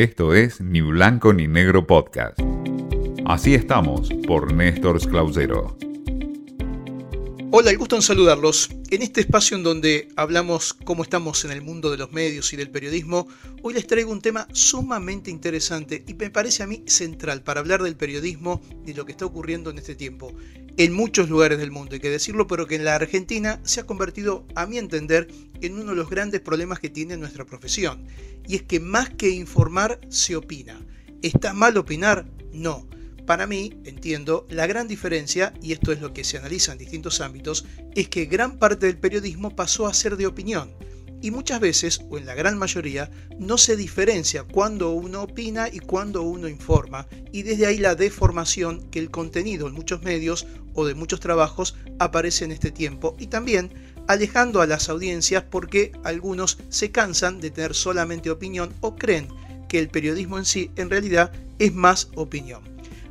Esto es Ni Blanco ni Negro Podcast. Así estamos por Néstor Clausero. Hola, el gusto en saludarlos. En este espacio en donde hablamos cómo estamos en el mundo de los medios y del periodismo, hoy les traigo un tema sumamente interesante y me parece a mí central para hablar del periodismo y lo que está ocurriendo en este tiempo en muchos lugares del mundo, hay que decirlo, pero que en la Argentina se ha convertido, a mi entender, en uno de los grandes problemas que tiene nuestra profesión. Y es que más que informar, se opina. ¿Está mal opinar? No. Para mí, entiendo, la gran diferencia, y esto es lo que se analiza en distintos ámbitos, es que gran parte del periodismo pasó a ser de opinión y muchas veces, o en la gran mayoría, no se diferencia cuando uno opina y cuando uno informa, y desde ahí la deformación que el contenido en muchos medios o de muchos trabajos aparece en este tiempo, y también alejando a las audiencias porque algunos se cansan de tener solamente opinión o creen que el periodismo en sí en realidad es más opinión.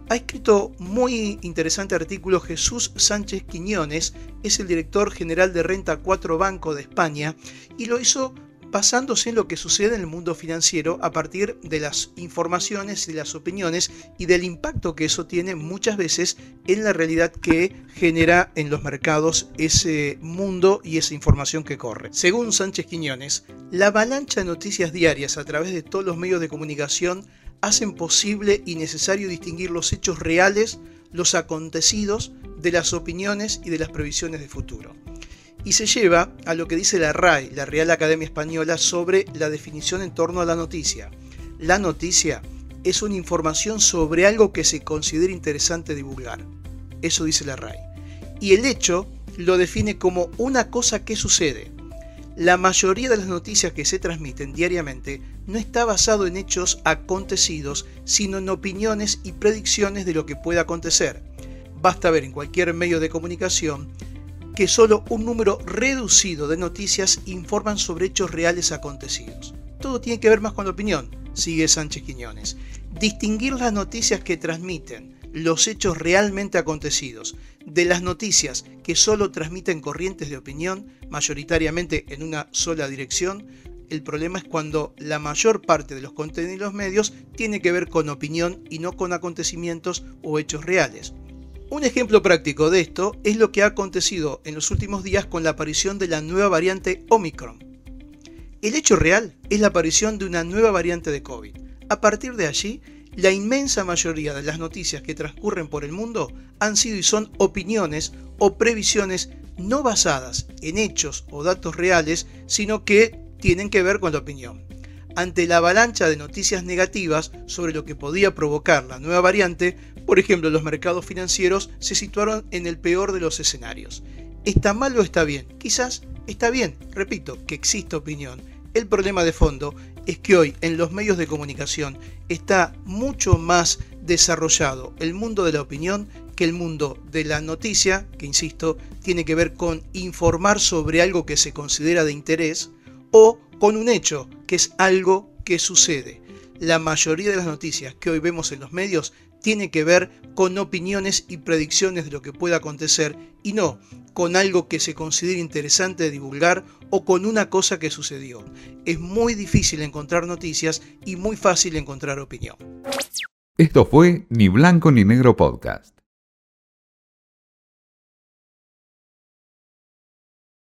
Ha escrito muy interesante artículo Jesús Sánchez Quiñones, es el director general de Renta 4 Banco de España, y lo hizo basándose en lo que sucede en el mundo financiero a partir de las informaciones y las opiniones y del impacto que eso tiene muchas veces en la realidad que genera en los mercados ese mundo y esa información que corre. Según Sánchez Quiñones, la avalancha de noticias diarias a través de todos los medios de comunicación hacen posible y necesario distinguir los hechos reales, los acontecidos, de las opiniones y de las previsiones de futuro. Y se lleva a lo que dice la RAI, la Real Academia Española, sobre la definición en torno a la noticia. La noticia es una información sobre algo que se considera interesante divulgar. Eso dice la RAI. Y el hecho lo define como una cosa que sucede, la mayoría de las noticias que se transmiten diariamente no está basado en hechos acontecidos, sino en opiniones y predicciones de lo que puede acontecer. Basta ver en cualquier medio de comunicación que solo un número reducido de noticias informan sobre hechos reales acontecidos. Todo tiene que ver más con la opinión, sigue Sánchez Quiñones. Distinguir las noticias que transmiten los hechos realmente acontecidos de las noticias que solo transmiten corrientes de opinión, mayoritariamente en una sola dirección, el problema es cuando la mayor parte de los contenidos los medios tiene que ver con opinión y no con acontecimientos o hechos reales. Un ejemplo práctico de esto es lo que ha acontecido en los últimos días con la aparición de la nueva variante Omicron. El hecho real es la aparición de una nueva variante de COVID. A partir de allí, la inmensa mayoría de las noticias que transcurren por el mundo han sido y son opiniones o previsiones no basadas en hechos o datos reales, sino que tienen que ver con la opinión. Ante la avalancha de noticias negativas sobre lo que podía provocar la nueva variante, por ejemplo, los mercados financieros se situaron en el peor de los escenarios. ¿Está mal o está bien? Quizás está bien, repito, que exista opinión. El problema de fondo es que hoy en los medios de comunicación está mucho más desarrollado el mundo de la opinión que el mundo de la noticia, que insisto, tiene que ver con informar sobre algo que se considera de interés, o con un hecho, que es algo que sucede. La mayoría de las noticias que hoy vemos en los medios tiene que ver con opiniones y predicciones de lo que pueda acontecer y no con algo que se considere interesante de divulgar o con una cosa que sucedió. Es muy difícil encontrar noticias y muy fácil encontrar opinión. Esto fue Ni Blanco ni Negro Podcast.